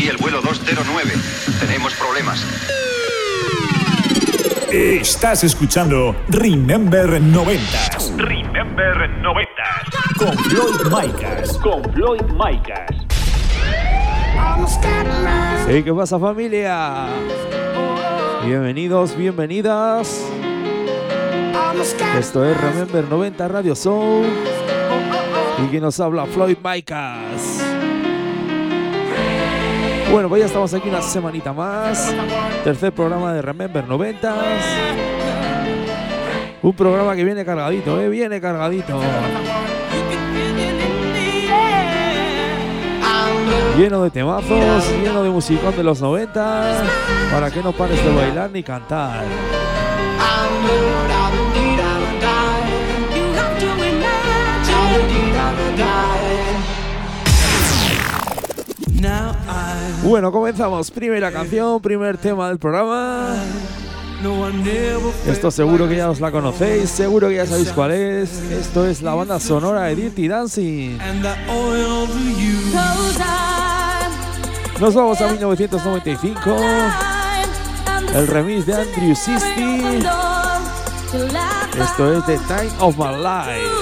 Aquí el vuelo 209. Tenemos problemas. Estás escuchando Remember 90 Remember 90. con Floyd Micas. Con Floyd Micas. Hey, ¿qué pasa familia? Bienvenidos, bienvenidas. Esto es Remember 90 Radio Show. Y quien nos habla, Floyd Micas. Bueno, pues ya estamos aquí una semanita más. Tercer programa de Remember 90. Un programa que viene cargadito, ¿eh? Viene cargadito. Lleno de temazos, lleno de musicón de los 90. Para que no pares de bailar ni cantar. Bueno, comenzamos. Primera canción, primer tema del programa. Esto seguro que ya os la conocéis, seguro que ya sabéis cuál es. Esto es la banda sonora de Dirty Dancing. Nos vamos a 1995. El remix de Andrew Sisti. Esto es The Time of My Life.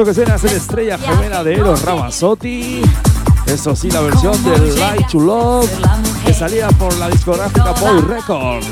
esta ocasión es la estrella gemela de Eros Ramazzotti. Eso sí, la versión de Light to Love que salía por la discográfica Boy Records.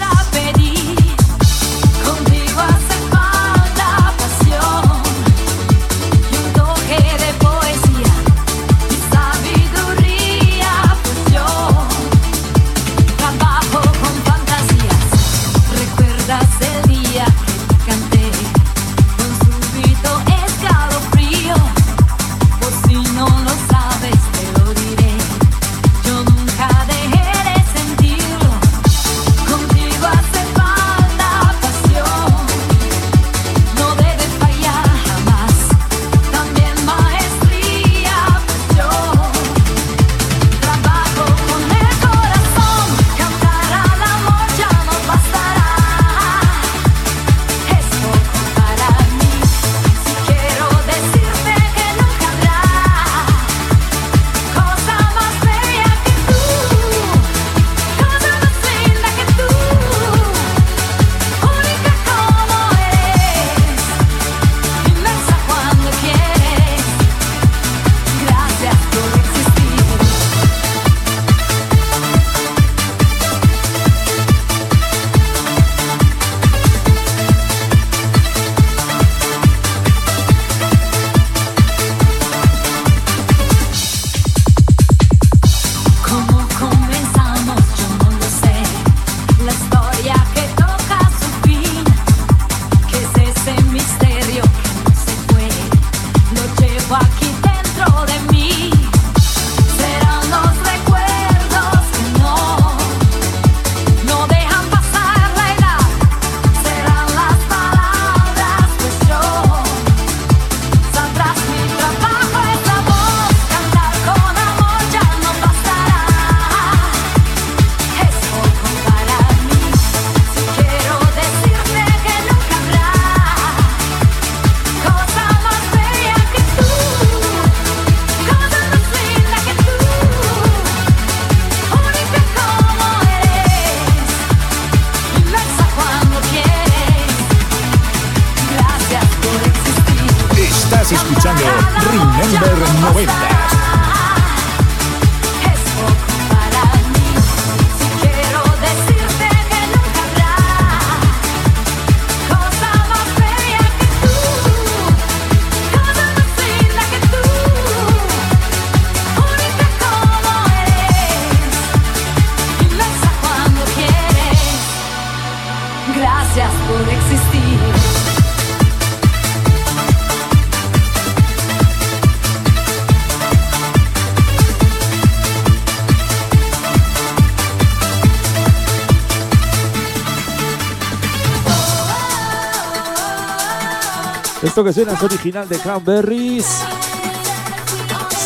Esto que suena es original de Cranberries.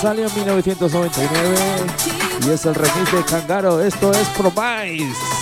Salió en 1999 y es el remix de Cangaro. Esto es Pro Promise.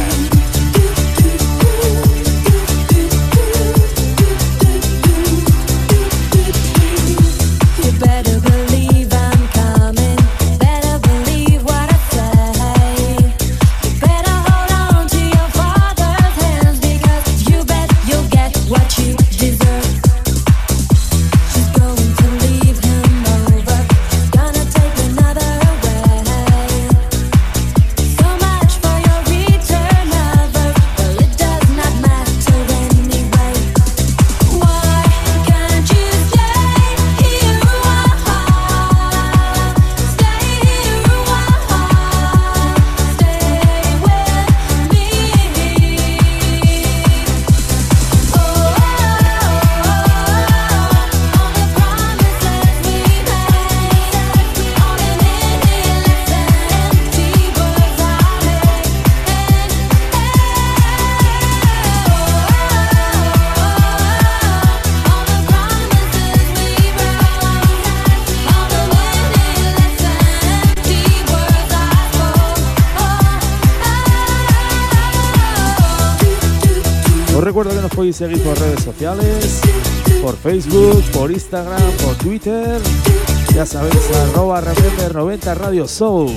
Os recuerdo que nos podéis seguir por redes sociales, por Facebook, por Instagram, por Twitter. Ya sabéis, arroba remember 90 Radio Soul.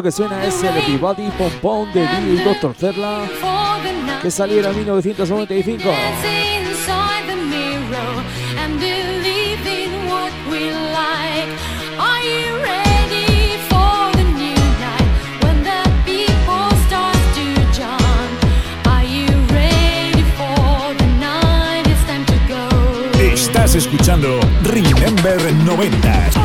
Esto que suena es el Everybody Pom Pom de Bill Doctor Zerla, que saliera en 1995. Estás escuchando Remember 90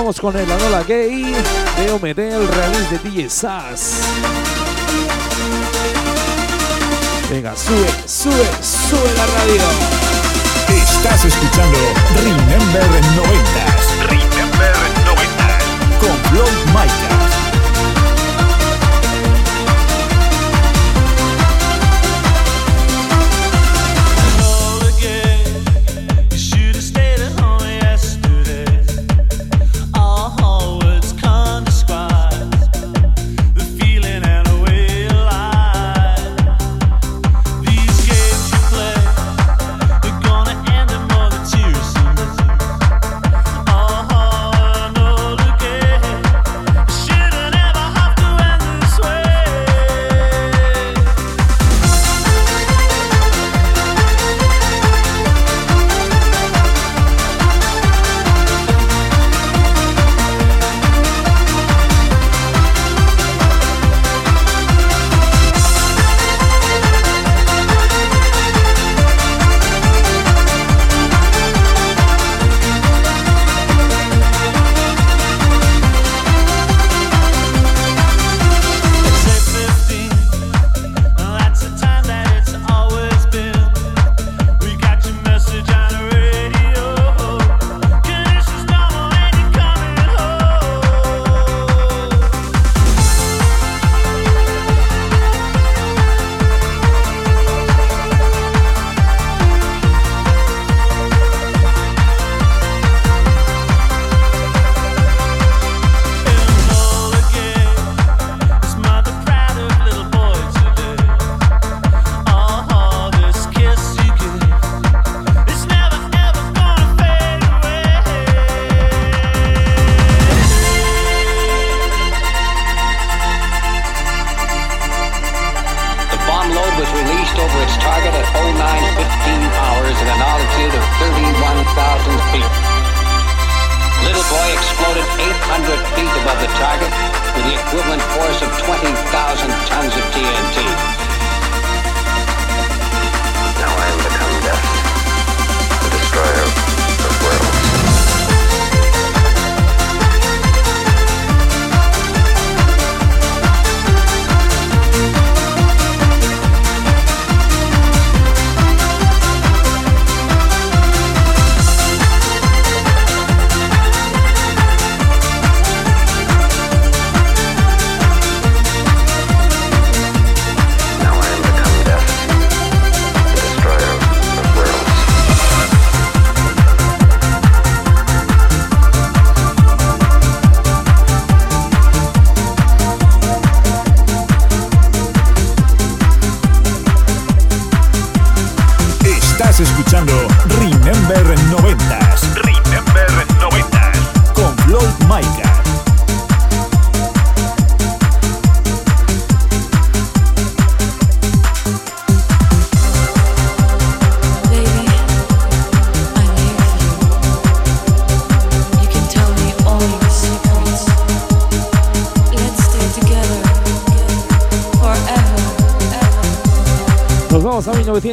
vamos con el Anola Gay de Ometé, el release de DJ Sass. Venga, sube, sube, sube la radio. Estás escuchando Remember 90s. Remember 90s. Con Blog Micas.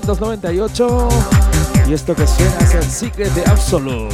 1998. Y esto que suena es el Secret de Absolute.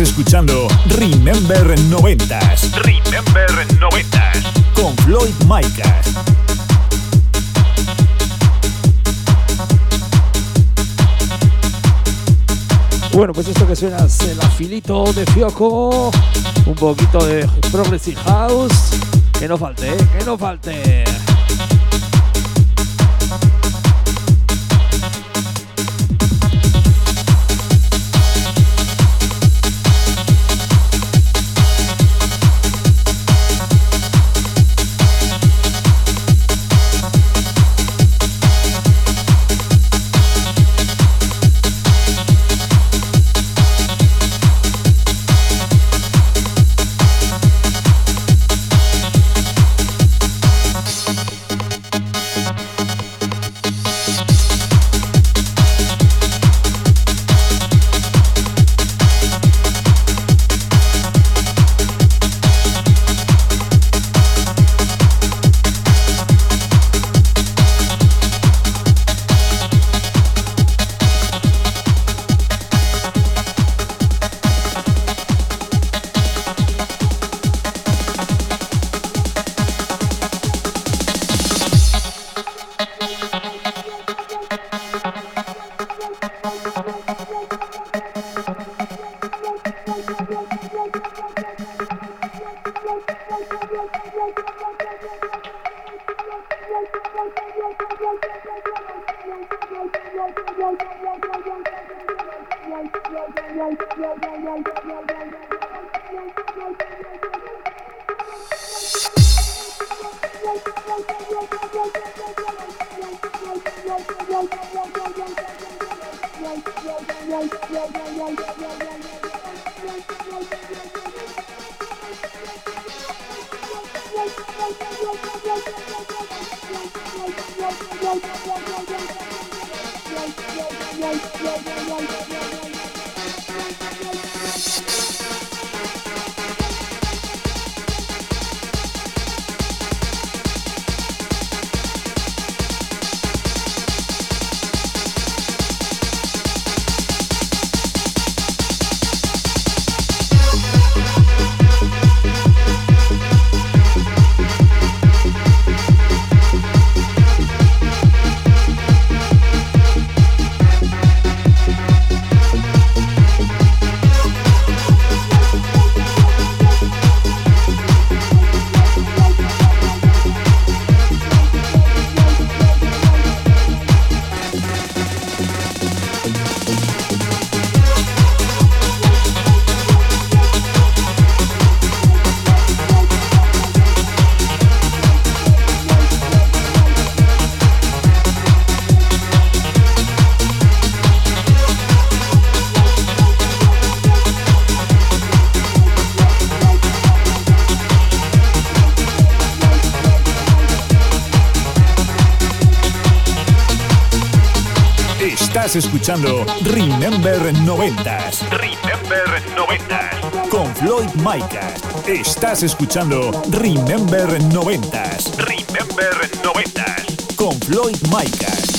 Escuchando Remember 90s. Remember 90 Con Floyd Micas. Bueno, pues esto que suena es el afilito de Fioco. Un poquito de Progressive House. Que no falte, eh, que no falte. yeah, yeah, yeah. Estás escuchando Remember 90s Remember 90s. con Floyd Micas. Estás escuchando Remember 90s Remember 90s. con Floyd Micas.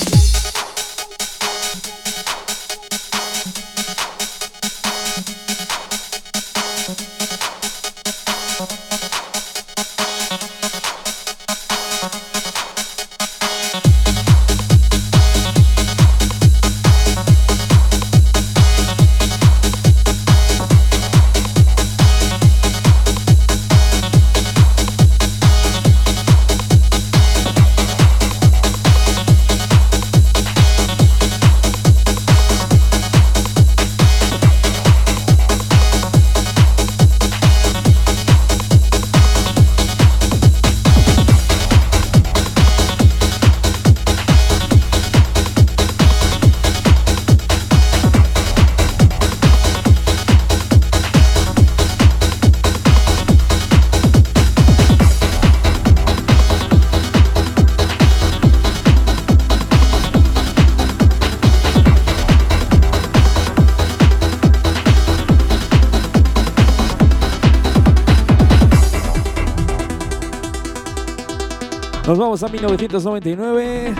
Vamos a 1999.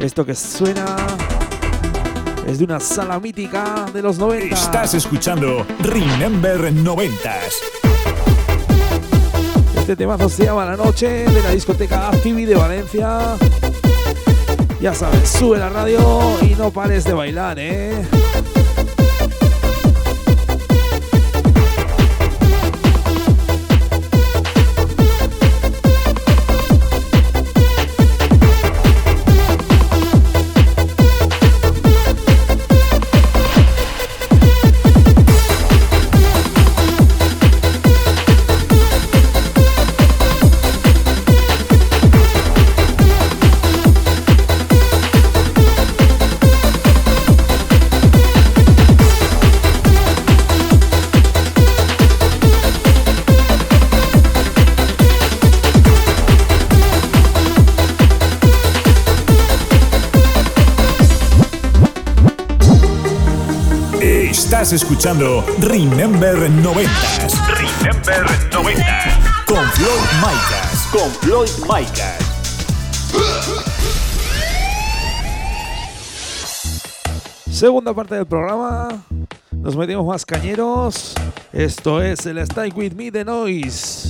Esto que suena es de una sala mítica de los 90. Estás escuchando Remember 90s Este temazo se llama La Noche de la discoteca Activi de Valencia. Ya sabes, sube la radio y no pares de bailar, ¿eh? Estás escuchando Remember 90s Remember 90s. con Floyd Micas. Con Floyd Micas. Segunda parte del programa. Nos metemos más cañeros. Esto es el Stay With Me de Noise.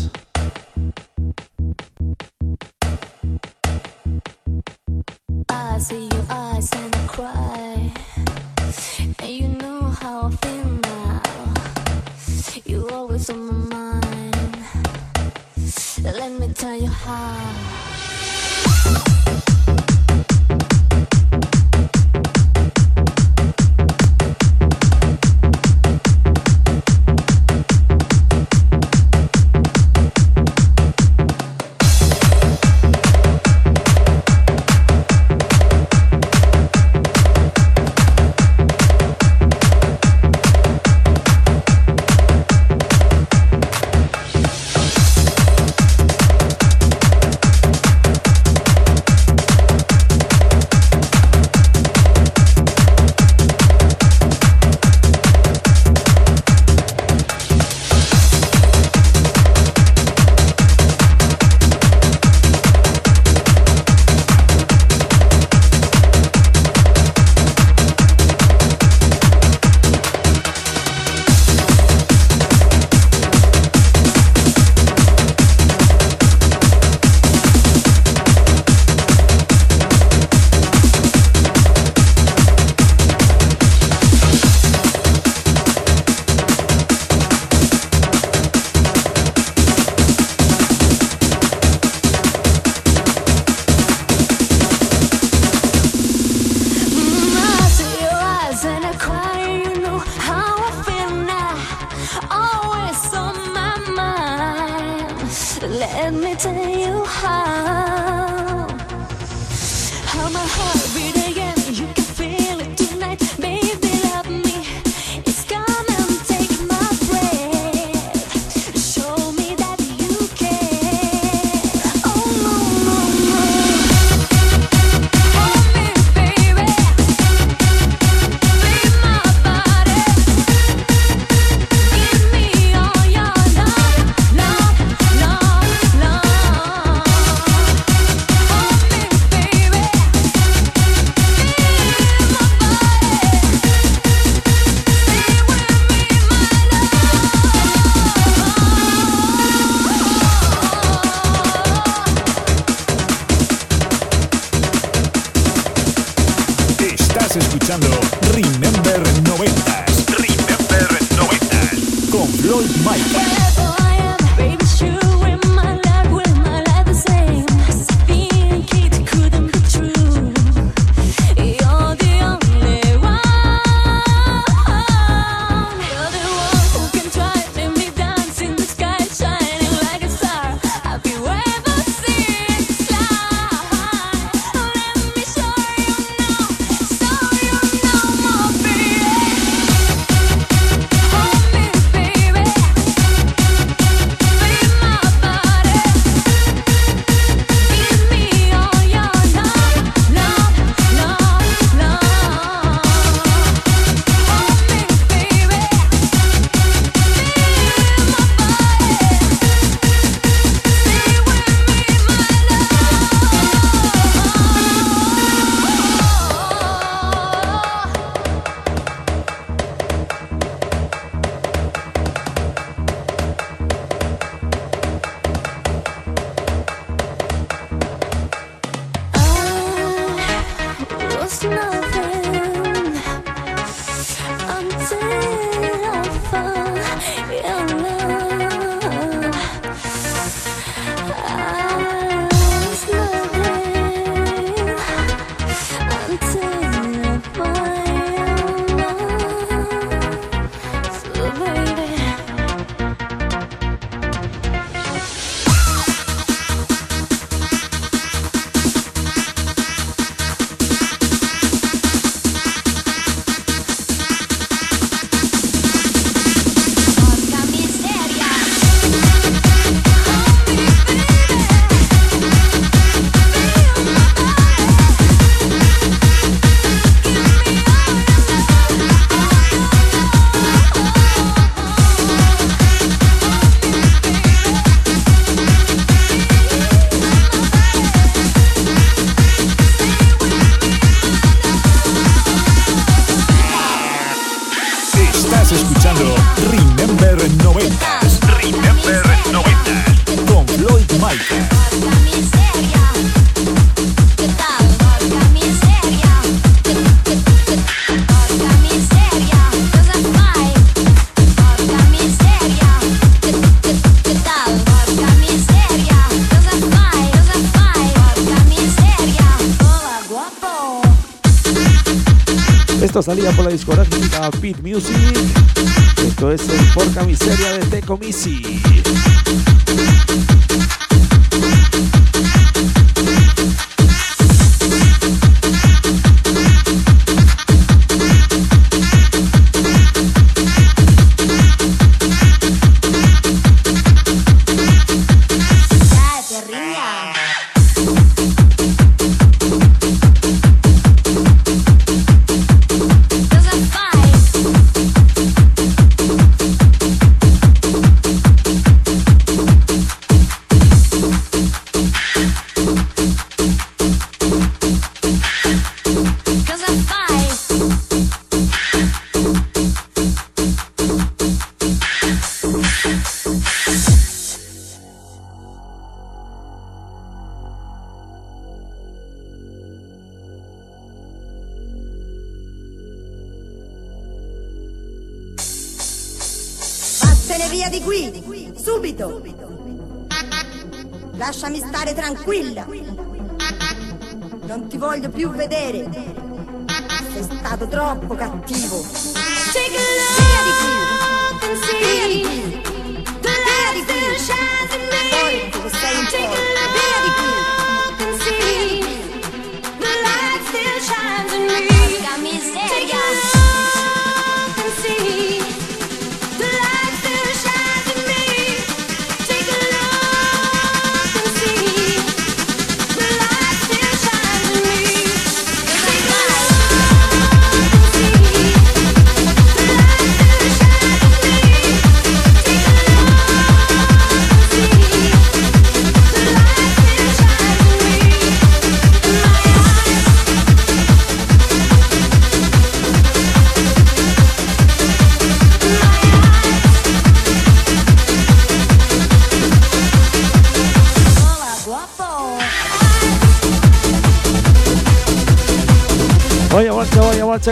Salida por la discográfica Beat Music. Esto es el Porca Miseria de Tecomisi.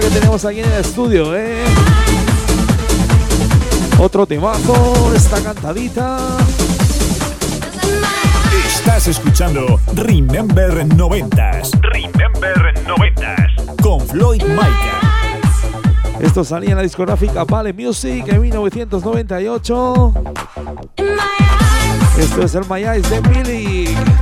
Que tenemos aquí en el estudio, ¿eh? Otro temazo, esta cantadita. Estás escuchando Remember 90s Remember 90s. con Floyd Micah. Esto salía en la discográfica Vale Music en 1998. Esto es el My Eyes de Billy.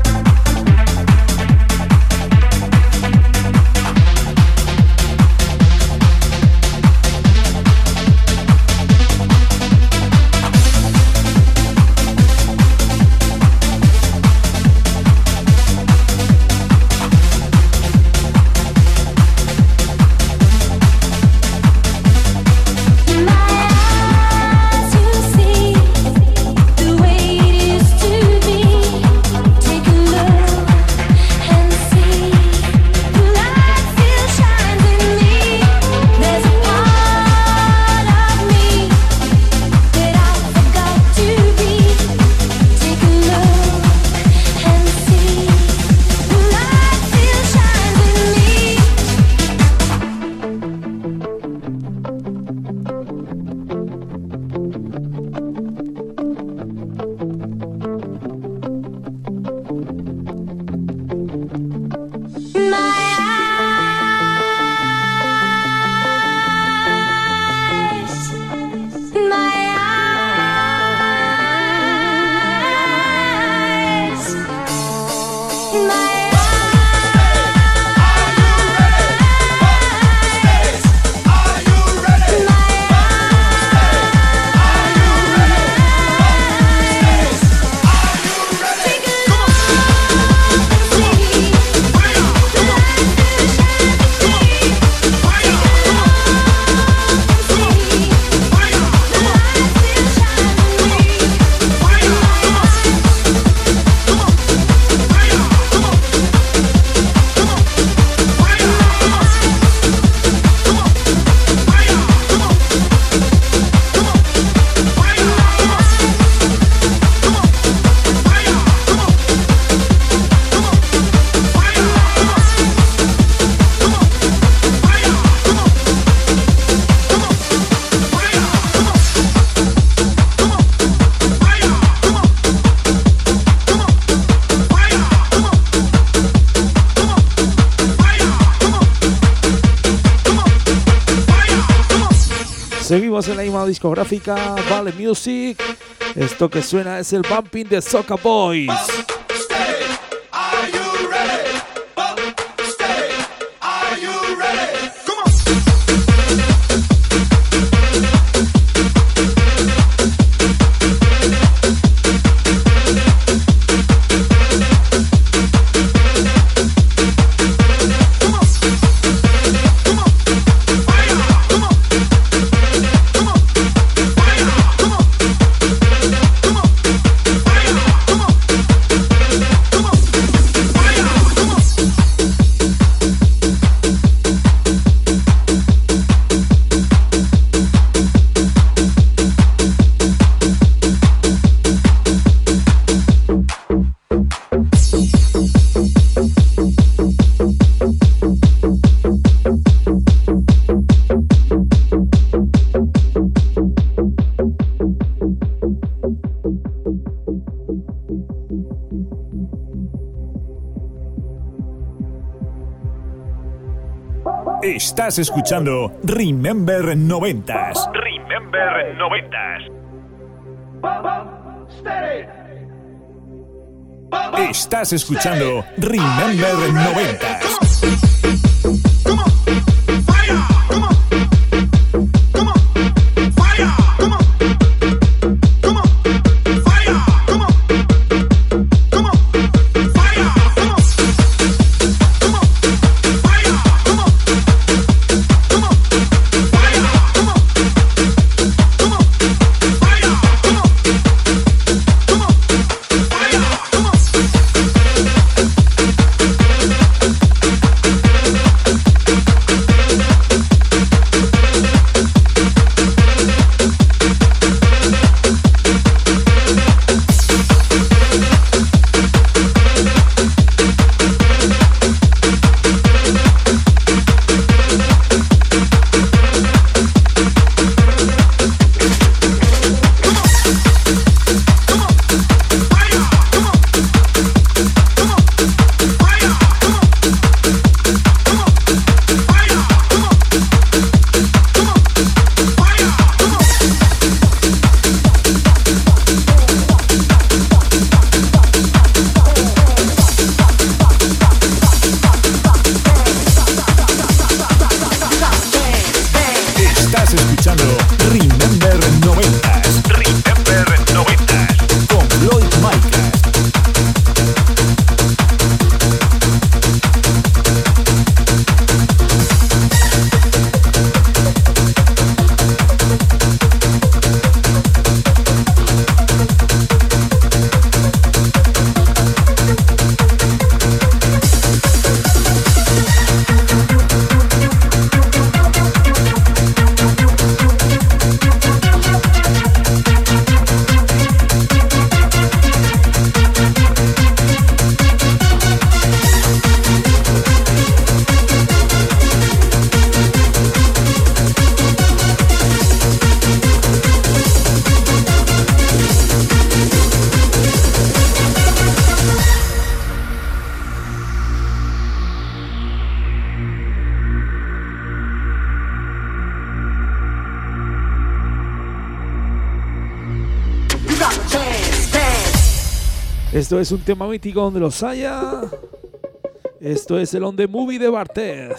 Discográfica Vale Music. Esto que suena es el bumping de Soca Boys. Estás escuchando Remember 90s. Remember 90s. Estás escuchando Remember 90s. Esto es un tema mítico donde los haya. Esto es el On The Movie de Bartez.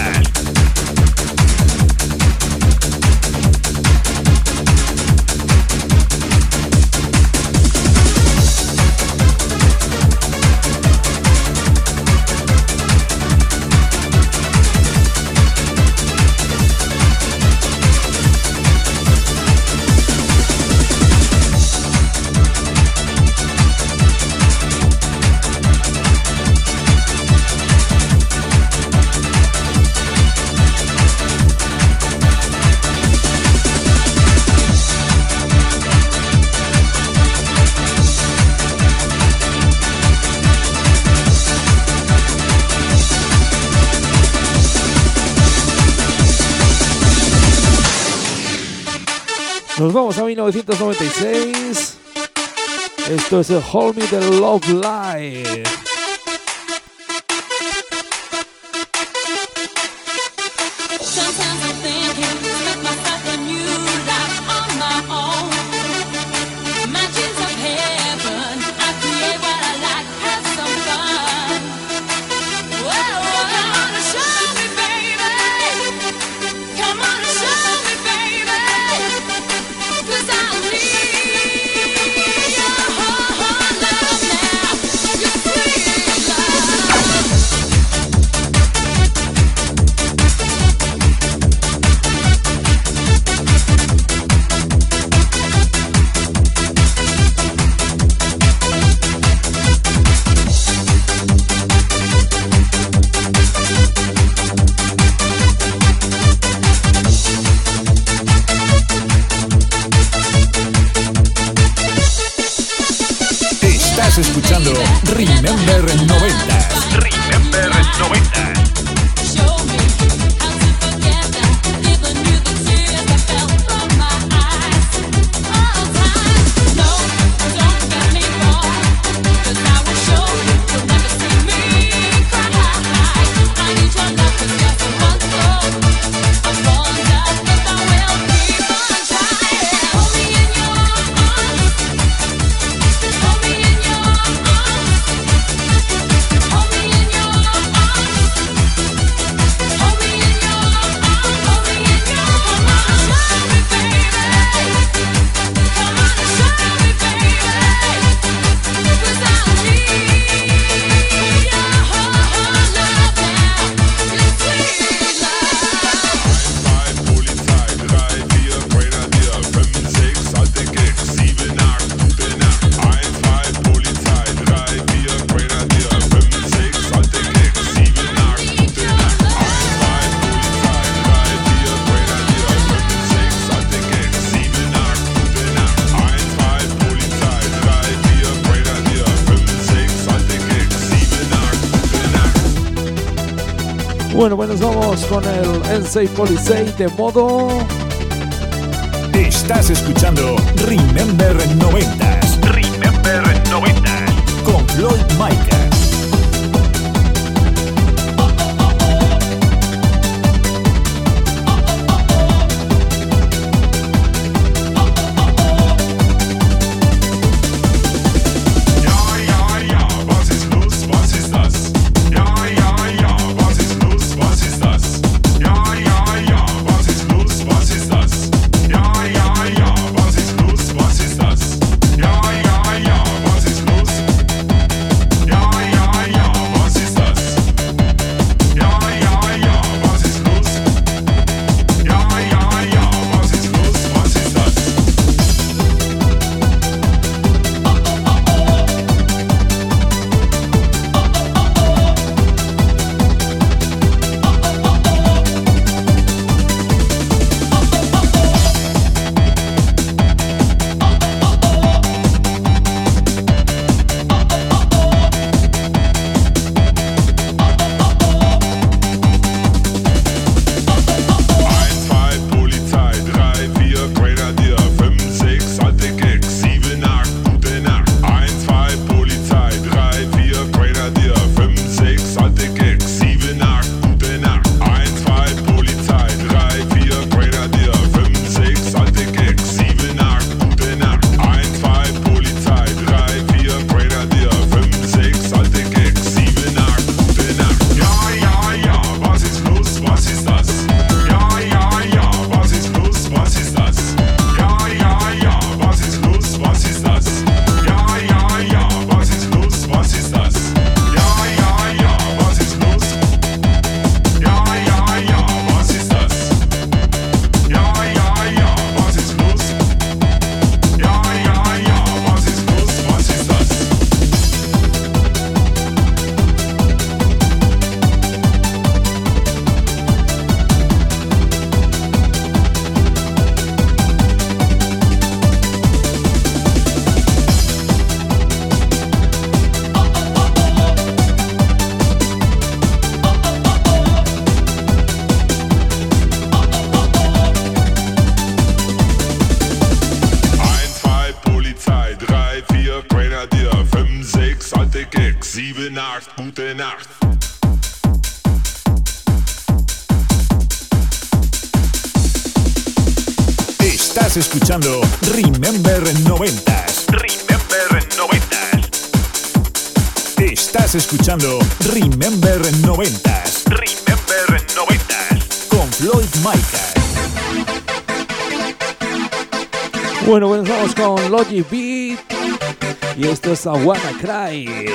1996. Esto es el Hold Me the Love Live. Sensei Polisei de modo. Estás escuchando Remember 90. Escuchando Remember 90 Remember 90 con Floyd Micah. Bueno, comenzamos con Logic Beat y esto es Aguana Cry.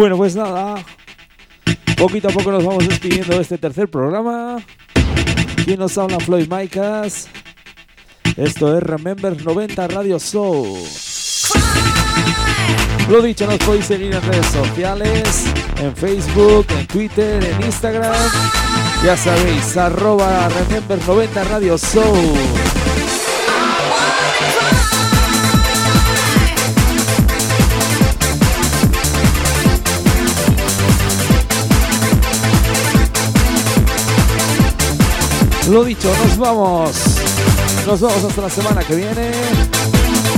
Bueno, pues nada. Poquito a poco nos vamos despidiendo de este tercer programa. ¿Quién nos habla? Floyd Micas. Esto es Remember 90 Radio Show. Lo dicho, nos podéis seguir en redes sociales, en Facebook, en Twitter, en Instagram. Ya sabéis, arroba Remember 90 Radio Show. Lo dicho, nos vamos. Nos vamos hasta la semana que viene.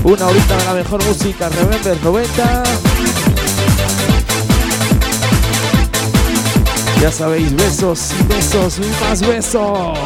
Una horita de la mejor música, Remember 90. Ya sabéis, besos y besos y más besos.